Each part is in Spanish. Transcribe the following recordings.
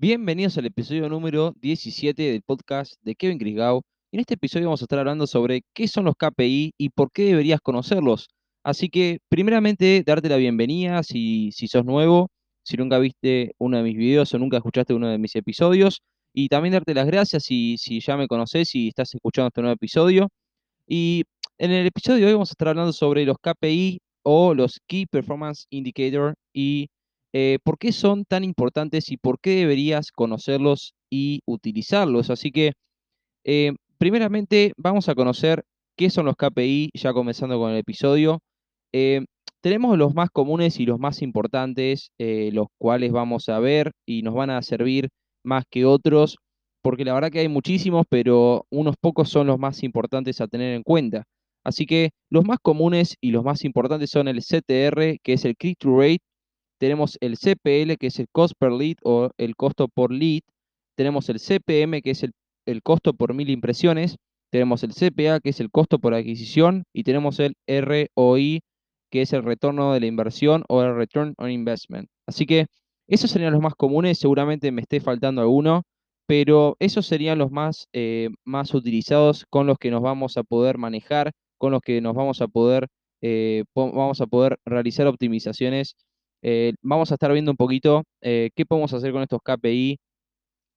Bienvenidos al episodio número 17 del podcast de Kevin Crisgau. En este episodio vamos a estar hablando sobre qué son los KPI y por qué deberías conocerlos. Así que, primeramente, darte la bienvenida si, si sos nuevo, si nunca viste uno de mis videos o nunca escuchaste uno de mis episodios. Y también darte las gracias si, si ya me conoces y estás escuchando este nuevo episodio. Y en el episodio de hoy vamos a estar hablando sobre los KPI o los Key Performance Indicator y eh, por qué son tan importantes y por qué deberías conocerlos y utilizarlos. Así que, eh, primeramente, vamos a conocer qué son los KPI, ya comenzando con el episodio. Eh, tenemos los más comunes y los más importantes, los cuales vamos a ver y nos van a servir más que otros, porque la verdad que hay muchísimos, pero unos pocos son los más importantes a tener en cuenta. Así que los más comunes y los más importantes son el CTR, que es el Click-to Rate, tenemos el CPL, que es el cost per lead o el costo por lead, tenemos el CPM, que es el, costo por mil impresiones, tenemos el CPA, que es el costo por adquisición, y tenemos el ROI, que es el retorno de la inversión o el return on investment. Así que esos serían los más comunes, seguramente me esté faltando alguno, pero esos serían los más, eh, más utilizados con los que nos vamos a poder manejar, con los que nos vamos a poder, eh, vamos a poder realizar optimizaciones eh, vamos a estar viendo un poquito eh, qué podemos hacer con estos KPI.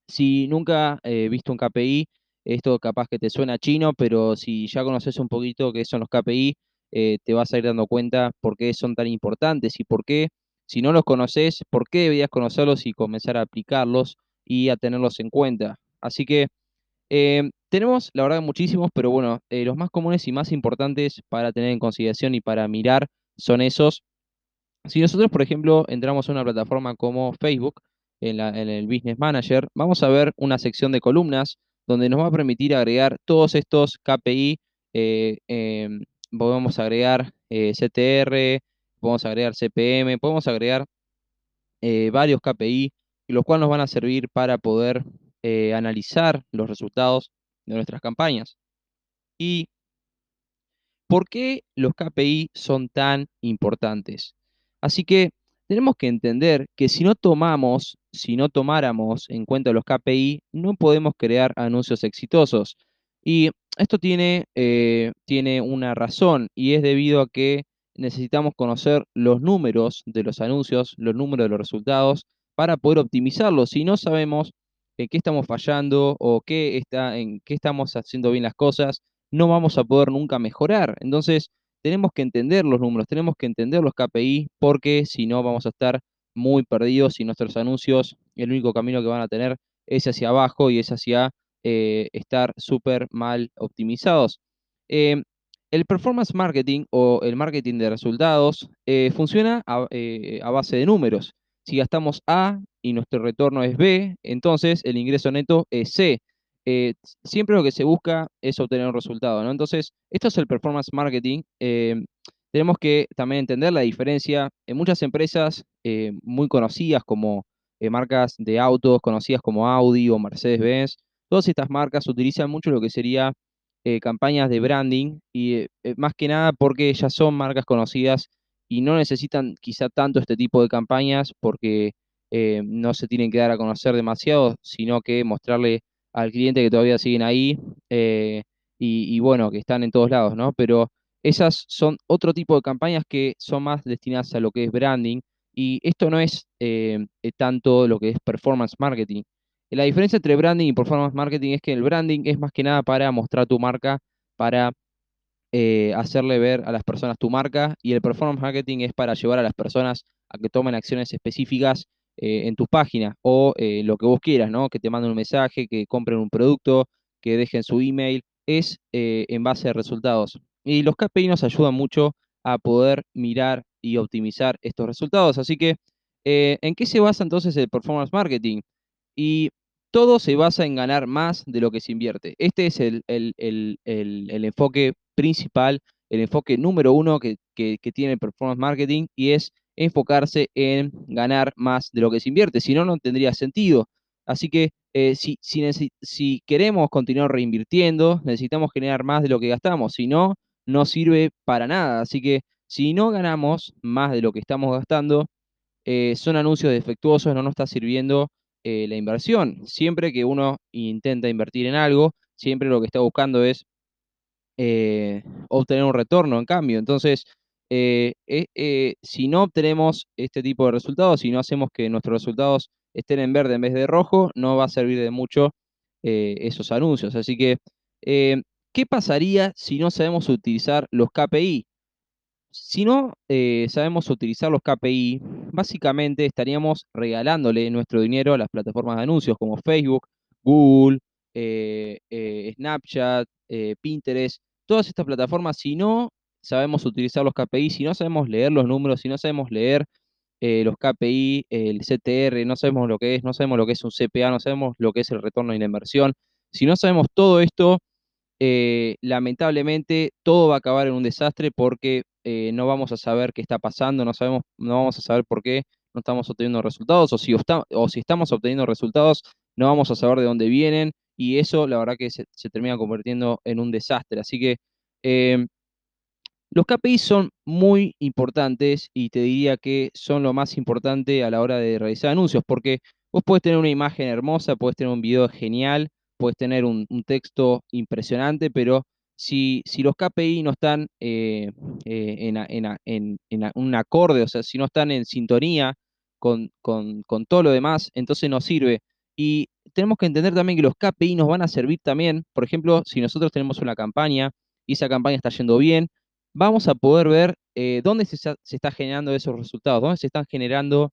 Si nunca he visto un KPI, esto capaz que te suena chino, pero si ya conoces un poquito qué son los KPI, eh, te vas a ir dando cuenta por qué son tan importantes y por qué, si no los conoces, por qué deberías conocerlos y comenzar a aplicarlos y a tenerlos en cuenta. Así que tenemos, la verdad, muchísimos, pero bueno, los más comunes y más importantes para tener en consideración y para mirar son esos. Si nosotros, por ejemplo, entramos a una plataforma como Facebook, en, el Business Manager, vamos a ver una sección de columnas donde nos va a permitir agregar todos estos KPI. Eh, em, podemos agregar eh, CTR, podemos agregar CPM, podemos agregar eh, varios KPI, los cuales nos van a servir para poder analizar los resultados de nuestras campañas. ¿Y por qué los KPI son tan importantes? Así que tenemos que entender que si no tomamos, si no tomáramos en cuenta los KPI, no podemos crear anuncios exitosos. Y esto tiene, eh, tiene una razón y es debido a que necesitamos conocer los números de los anuncios, los números de los resultados, para poder optimizarlos. Si no sabemos en qué estamos fallando o qué está, en qué estamos haciendo bien las cosas, no vamos a poder nunca mejorar. Entonces, tenemos que entender los números, tenemos que entender los KPI, porque si no vamos a estar muy perdidos y nuestros anuncios, el único camino que van a tener es hacia abajo y es hacia eh, estar súper mal optimizados. Em, el performance marketing o el marketing de resultados eh, funciona eh, a, base de números. Si gastamos A y nuestro retorno es B, entonces el ingreso neto es C. Eh, siempre lo que se busca es obtener un resultado, ¿no? Entonces, esto es el performance marketing. Eh, tenemos que también entender la diferencia. En muchas empresas eh, muy conocidas como marcas de autos, conocidas como Audi o Mercedes-Benz, todas estas marcas utilizan mucho lo que sería campañas de branding y más que nada porque ya son marcas conocidas y no necesitan quizá tanto este tipo de campañas porque no se tienen que dar a conocer demasiado, sino que mostrarle al cliente que todavía siguen ahí eh, y, bueno, que están en todos lados, ¿no? Pero esas son otro tipo de campañas que son más destinadas a lo que es branding y esto no es eh, eh, tanto lo que es performance marketing. La diferencia entre branding y performance marketing es que el branding es más que nada para mostrar tu marca, para hacerle ver a las personas tu marca y el performance marketing es para llevar a las personas a que tomen acciones específicas eh, en tu página o eh, lo que vos quieras, ¿no? Que te manden un mensaje, que compren un producto, que dejen su email, es eh, en base a resultados. Y los KPI nos ayudan mucho a poder mirar y optimizar estos resultados. Así que, ¿en qué se basa entonces el performance marketing? Y todo se basa en ganar más de lo que se invierte. Este es el, enfoque principal, el enfoque número uno que, que tiene el performance marketing y es enfocarse en ganar más de lo que se invierte, si no, no tendría sentido. Así que eh, si, si, queremos continuar reinvirtiendo, necesitamos generar más de lo que gastamos, si no, no sirve para nada. Así que si no ganamos más de lo que estamos gastando, eh, son anuncios defectuosos, no nos está sirviendo eh, la inversión. Siempre que uno intenta invertir en algo, siempre lo que está buscando es obtener un retorno en cambio. Entonces, eh, si no obtenemos este tipo de resultados, si no hacemos que nuestros resultados estén en verde en vez de rojo, no va a servir de mucho esos anuncios. Así que, ¿qué pasaría si no sabemos utilizar los KPI? Si no eh, sabemos utilizar los KPI, básicamente estaríamos regalándole nuestro dinero a las plataformas de anuncios como Facebook, Google, eh, eh, Snapchat, Pinterest, todas estas plataformas, si no sabemos utilizar los KPI, si no sabemos leer los números, si no sabemos leer los KPI, el CTR, no sabemos lo que es, no sabemos lo que es un CPA, no sabemos lo que es el retorno de la inversión, si no sabemos todo esto, lamentablemente todo va a acabar en un desastre porque eh, no vamos a saber qué está pasando, no, sabemos, no vamos a saber por qué no estamos obteniendo resultados, o si, estamos obteniendo resultados, no vamos a saber de dónde vienen, y eso la verdad que se, termina convirtiendo en un desastre. Así que los KPI son muy importantes y te diría que son lo más importante a la hora de realizar anuncios, porque vos puedes tener una imagen hermosa, puedes tener un video genial, puedes tener un texto impresionante, pero si, los KPI no están eh, eh, en, un acorde, o sea, si no están en sintonía con, todo lo demás, entonces no sirve. Y tenemos que entender también que los KPI nos van a servir también, por ejemplo, si nosotros tenemos una campaña y esa campaña está yendo bien, vamos a poder ver eh, dónde se, está generando esos resultados, dónde se están generando,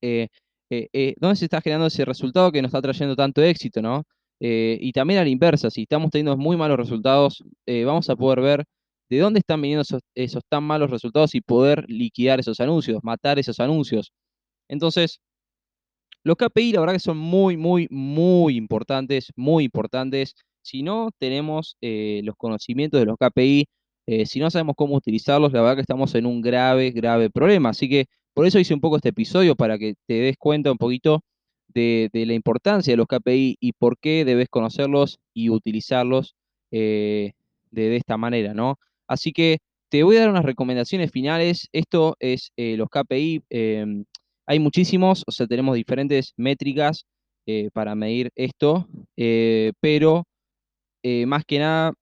dónde se está generando ese resultado que nos está trayendo tanto éxito, ¿no? Eh, y también a la inversa, si estamos teniendo muy malos resultados, eh, vamos a poder ver de dónde están viniendo esos, tan malos resultados y poder liquidar esos anuncios, matar esos anuncios. Entonces, los KPI la verdad que son muy, muy, muy importantes, muy importantes. Si no tenemos eh, los conocimientos de los KPI, si no sabemos cómo utilizarlos, la verdad que estamos en un grave, grave problema. Así que por eso hice un poco este episodio, para que te des cuenta un poquito de, la importancia de los KPI y por qué debes conocerlos y utilizarlos eh, de, esta manera, ¿no? Así que te voy a dar unas recomendaciones finales. Esto es eh, los KPI. Em, hay muchísimos, o sea, tenemos diferentes métricas eh, para medir esto, pero más que nada,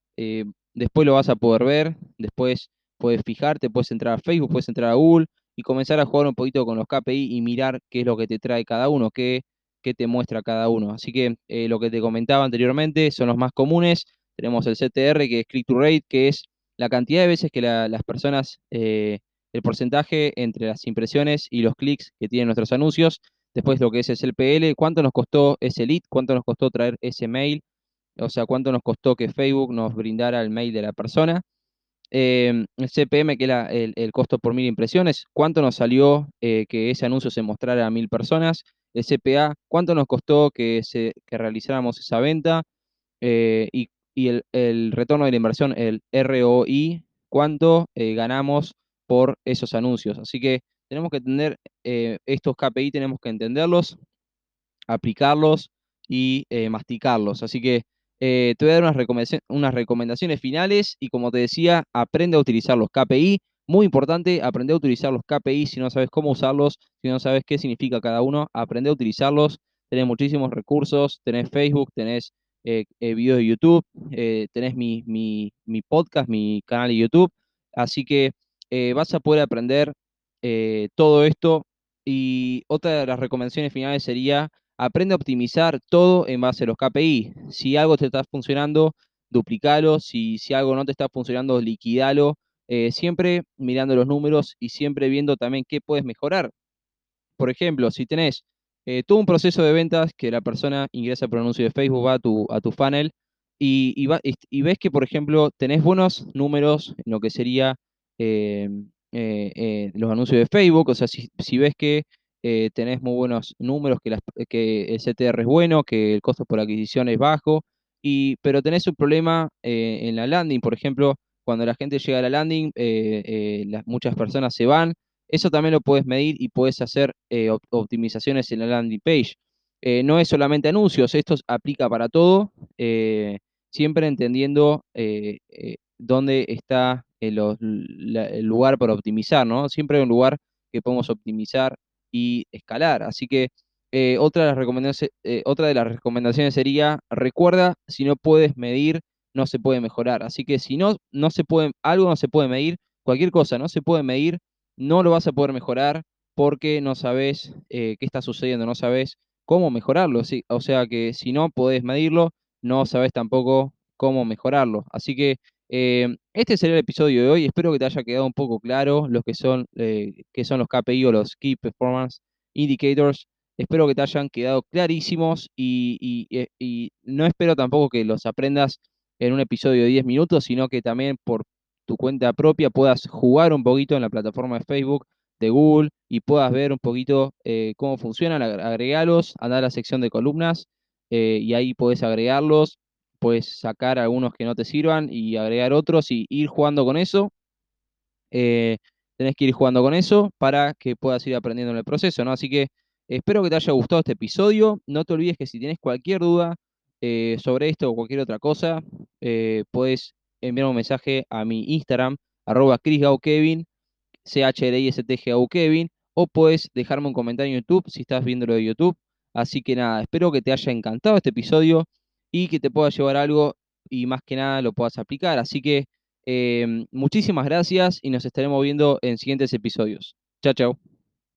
después lo vas a poder ver, después puedes fijarte, puedes entrar a Facebook, puedes entrar a Google y comenzar a jugar un poquito con los KPI y mirar qué es lo que te trae cada uno, qué qué te muestra cada uno. Así que eh, lo que te comentaba anteriormente son los más comunes. Tenemos el CTR, que es click to rate, que es la cantidad de veces que las personas, eh, el porcentaje entre las impresiones y los clics que tienen nuestros anuncios. Después lo que es el PL, cuánto nos costó ese lead, cuánto nos costó traer ese mail, o sea, cuánto nos costó que Facebook nos brindara el mail de la persona. Em, el CPM, que era el, costo por mil impresiones, cuánto nos salió eh, que ese anuncio se mostrara a mil personas, el CPA, cuánto nos costó que, se, realizáramos esa venta eh, y, el, retorno de la inversión, el ROI, cuánto eh, ganamos por esos anuncios. Así que tenemos que tener estos KPI, tenemos que entenderlos, aplicarlos y masticarlos. Así que eh, te voy a dar unas, recomendaciones finales y como te decía, aprende a utilizar los KPI. Muy importante, aprende a utilizar los KPI si no sabes cómo usarlos, si no sabes qué significa cada uno, aprende a utilizarlos. Tenés muchísimos recursos, tenés Facebook, tenés eh, eh, videos de YouTube, tenés mi, mi, podcast, mi canal de YouTube. Así que vas a poder aprender todo esto. Y otra de las recomendaciones finales sería aprende a optimizar todo en base a los KPI. Si algo te está funcionando, duplicalo. Si, si algo no te está funcionando, liquidalo. Eh, siempre mirando los números y siempre viendo también qué puedes mejorar. Por ejemplo, si tenés eh, todo un proceso de ventas que la persona ingresa por anuncio de Facebook, va a tu, a tu funnel y, y, ves que, por ejemplo, tenés buenos números en lo que sería eh, los anuncios de Facebook, o sea, si, si ves que eh, tenés muy buenos números, que, el CTR es bueno, que el costo por adquisición es bajo, y, pero tenés un problema eh, en la landing, por ejemplo, cuando la gente llega a la landing, eh, muchas personas se van, eso también lo puedes medir y puedes hacer optimizaciones en la landing page. no es solamente anuncios, esto aplica para todo, siempre entendiendo dónde está el, el, lugar para optimizar, ¿no? Siempre hay un lugar que podemos optimizar y escalar. Así que eh, otra, de las recomendaciones, eh, otra de las recomendaciones sería, recuerda, si no puedes medir, no se puede mejorar. Así que si no, no se puede, algo no se puede medir, cualquier cosa no se puede medir, no lo vas a poder mejorar porque no sabes eh, qué está sucediendo, no sabes cómo mejorarlo. ¿sí? O sea que si no podés medirlo, no sabes tampoco cómo mejorarlo. Así que este sería el episodio de hoy. Espero que te haya quedado un poco claro los que son, qué son los KPI o los Key Performance Indicators. Espero que te hayan quedado clarísimos eh, y, no espero tampoco que los aprendas en un episodio de 10 minutos, sino que también por tu cuenta propia puedas jugar un poquito en la plataforma de Facebook, de Google y puedas ver un poquito eh, cómo funcionan, agregalos, andar a la sección de columnas eh, y ahí puedes agregarlos, puedes sacar algunos que no te sirvan y agregar otros y ir jugando con eso. tenés que ir jugando con eso para que puedas ir aprendiendo en el proceso, ¿no? Así que Espero que te haya gustado este episodio. No te olvides que si tienes cualquier duda eh, sobre esto o cualquier otra cosa, eh, puedes enviar un mensaje a mi Instagram, arroba chrisgaukevin, c h l i s t g -U Kevin, o puedes dejarme un comentario en YouTube si estás viéndolo de YouTube. Así que nada, espero que te haya encantado este episodio y que te pueda llevar algo y más que nada lo puedas aplicar. Así que em, muchísimas gracias y nos estaremos viendo en siguientes episodios. Chao, chao.